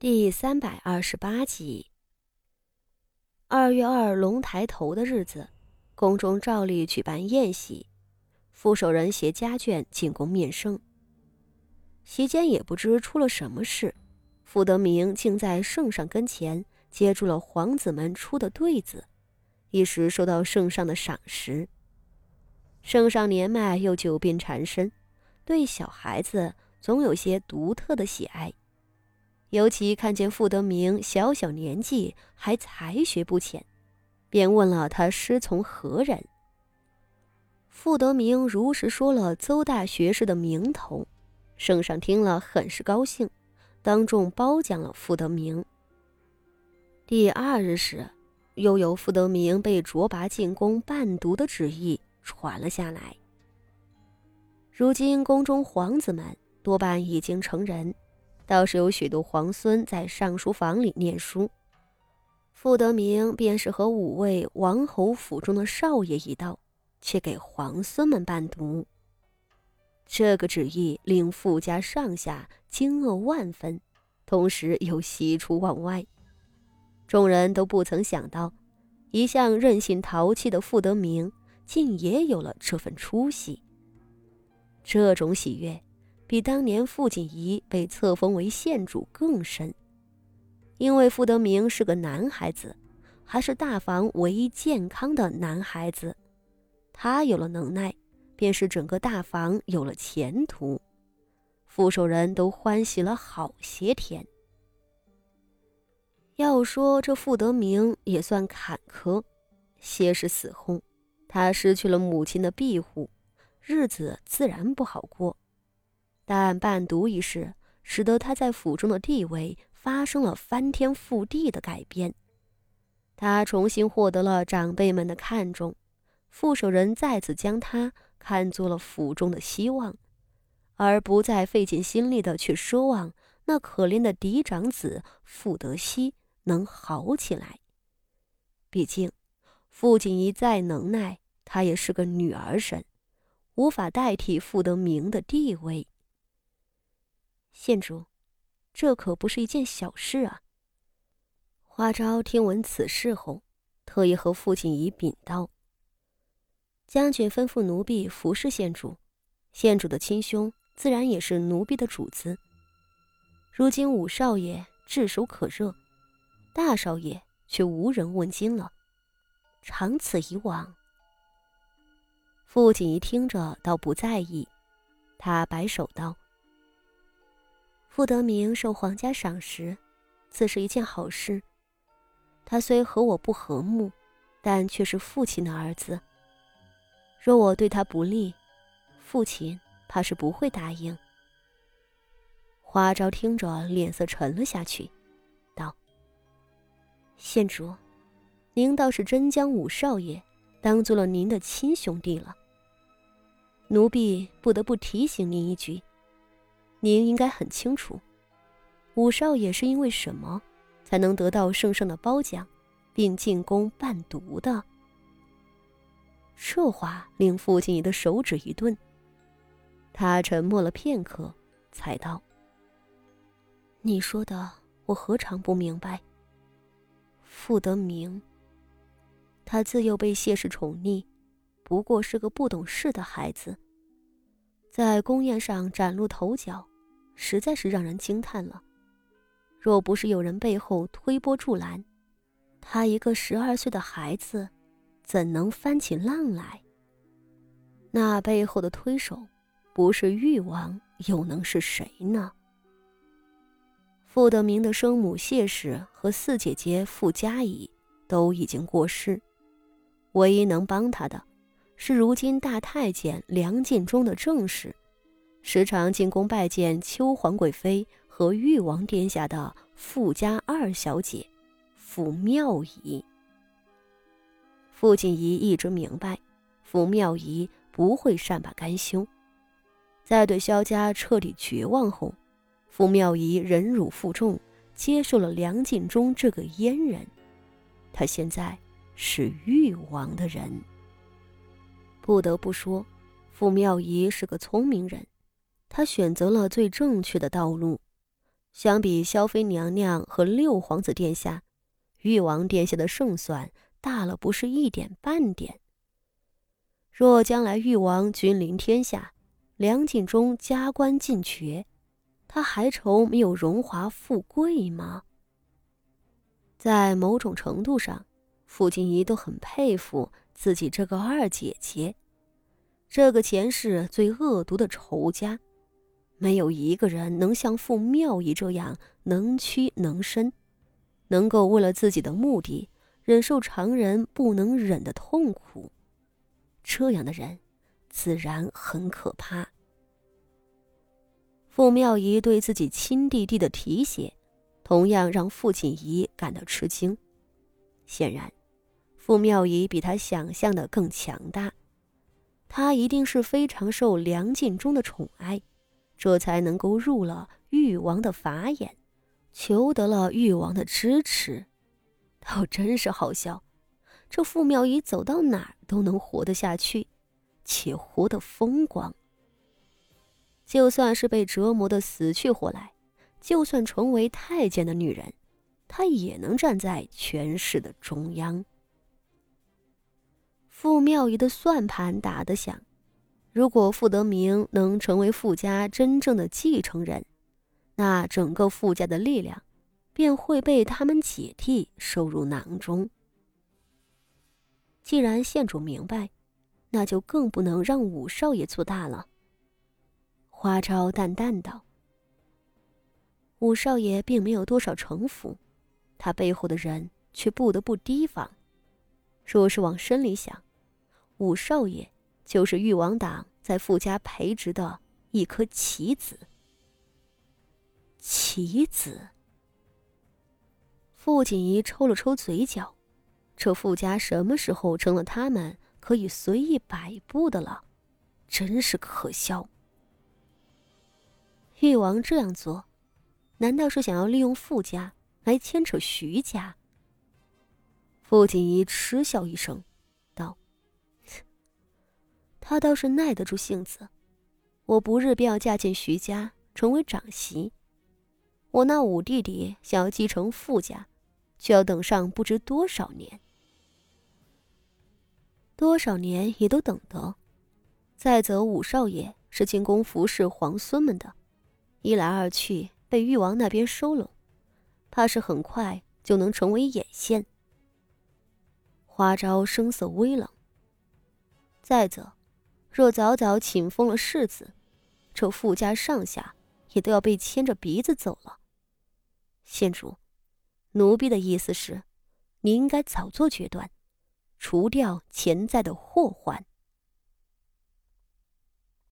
第三百二十八集。二月二龙抬头的日子，宫中照例举办宴席，副手人携家眷进宫面圣。席间也不知出了什么事，傅德明竟在圣上跟前接住了皇子们出的对子，一时受到圣上的赏识。圣上年迈又久病缠身，对小孩子总有些独特的喜爱。尤其看见傅德明小小年纪还才学不浅，便问了他师从何人。傅德明如实说了邹大学士的名头，圣上听了很是高兴，当众褒奖了傅德明。第二日时，又有傅德明被卓拔进宫伴读的旨意传了下来。如今宫中皇子们多半已经成人。倒是有许多皇孙在上书房里念书，傅德明便是和五位王侯府中的少爷一道，去给皇孙们伴读。这个旨意令傅家上下惊愕万分，同时又喜出望外。众人都不曾想到，一向任性淘气的傅德明，竟也有了这份出息。这种喜悦。比当年傅锦仪被册封为县主更深，因为傅德明是个男孩子，还是大房唯一健康的男孩子。他有了能耐，便是整个大房有了前途。傅守仁都欢喜了好些天。要说这傅德明也算坎坷，些是死后，他失去了母亲的庇护，日子自然不好过。但伴读一事，使得他在府中的地位发生了翻天覆地的改变。他重新获得了长辈们的看重，副手人再次将他看作了府中的希望，而不再费尽心力的去奢望那可怜的嫡长子傅德熙能好起来。毕竟，傅锦仪再能耐，她也是个女儿身，无法代替傅德明的地位。县主，这可不是一件小事啊。花昭听闻此事后，特意和父亲仪禀道：“将军吩咐奴婢服侍县主，县主的亲兄自然也是奴婢的主子。如今五少爷炙手可热，大少爷却无人问津了。长此以往……”父亲一听着，倒不在意，他摆手道。傅德明受皇家赏识，自是一件好事。他虽和我不和睦，但却是父亲的儿子。若我对他不利，父亲怕是不会答应。花昭听着，脸色沉了下去，道：“县主，您倒是真将五少爷当做了您的亲兄弟了。奴婢不得不提醒您一句。”您应该很清楚，五少爷是因为什么才能得到圣上的褒奖，并进宫伴读的？这话令父亲的手指一顿，他沉默了片刻，才道：“你说的，我何尝不明白。傅德明，他自幼被谢氏宠溺，不过是个不懂事的孩子，在宫宴上崭露头角。”实在是让人惊叹了。若不是有人背后推波助澜，他一个十二岁的孩子，怎能翻起浪来？那背后的推手，不是誉王，又能是谁呢？傅德明的生母谢氏和四姐姐傅佳怡都已经过世，唯一能帮他的，是如今大太监梁进忠的正室。时常进宫拜见秋皇贵妃和誉王殿下的富家二小姐傅妙仪。傅锦仪一直明白，傅妙仪不会善罢甘休。在对萧家彻底绝望后，傅妙仪忍辱负重，接受了梁敬忠这个阉人。他现在是誉王的人。不得不说，傅妙仪是个聪明人。他选择了最正确的道路，相比萧妃娘娘和六皇子殿下，誉王殿下的胜算大了不是一点半点。若将来誉王君临天下，梁晋中加官进爵，他还愁没有荣华富贵吗？在某种程度上，傅锦仪都很佩服自己这个二姐姐。这个前世最恶毒的仇家，没有一个人能像傅妙仪这样能屈能伸，能够为了自己的目的忍受常人不能忍的痛苦。这样的人，自然很可怕。傅妙仪对自己亲弟弟的提携，同样让傅锦仪感到吃惊。显然，傅妙仪比他想象的更强大。他一定是非常受梁晋忠的宠爱，这才能够入了誉王的法眼，求得了誉王的支持。倒真是好笑，这傅妙仪走到哪儿都能活得下去，且活得风光。就算是被折磨的死去活来，就算成为太监的女人，她也能站在权势的中央。傅妙仪的算盘打得响，如果傅德明能成为傅家真正的继承人，那整个傅家的力量便会被他们姐弟收入囊中。既然县主明白，那就更不能让五少爷做大了。花昭淡淡道：“五少爷并没有多少城府，他背后的人却不得不提防。若是往深里想。”五少爷就是誉王党在傅家培植的一颗棋子。棋子。傅锦仪抽了抽嘴角，这傅家什么时候成了他们可以随意摆布的了？真是可笑。誉王这样做，难道是想要利用傅家来牵扯徐家？傅锦仪嗤笑一声。他倒是耐得住性子，我不日便要嫁进徐家，成为长媳。我那五弟弟想要继承傅家，却要等上不知多少年，多少年也都等得。再则五少爷是进宫服侍皇孙们的，一来二去被誉王那边收拢，怕是很快就能成为眼线。花招声色微冷。再则。若早早请封了世子，这傅家上下也都要被牵着鼻子走了。县主，奴婢的意思是，你应该早做决断，除掉潜在的祸患。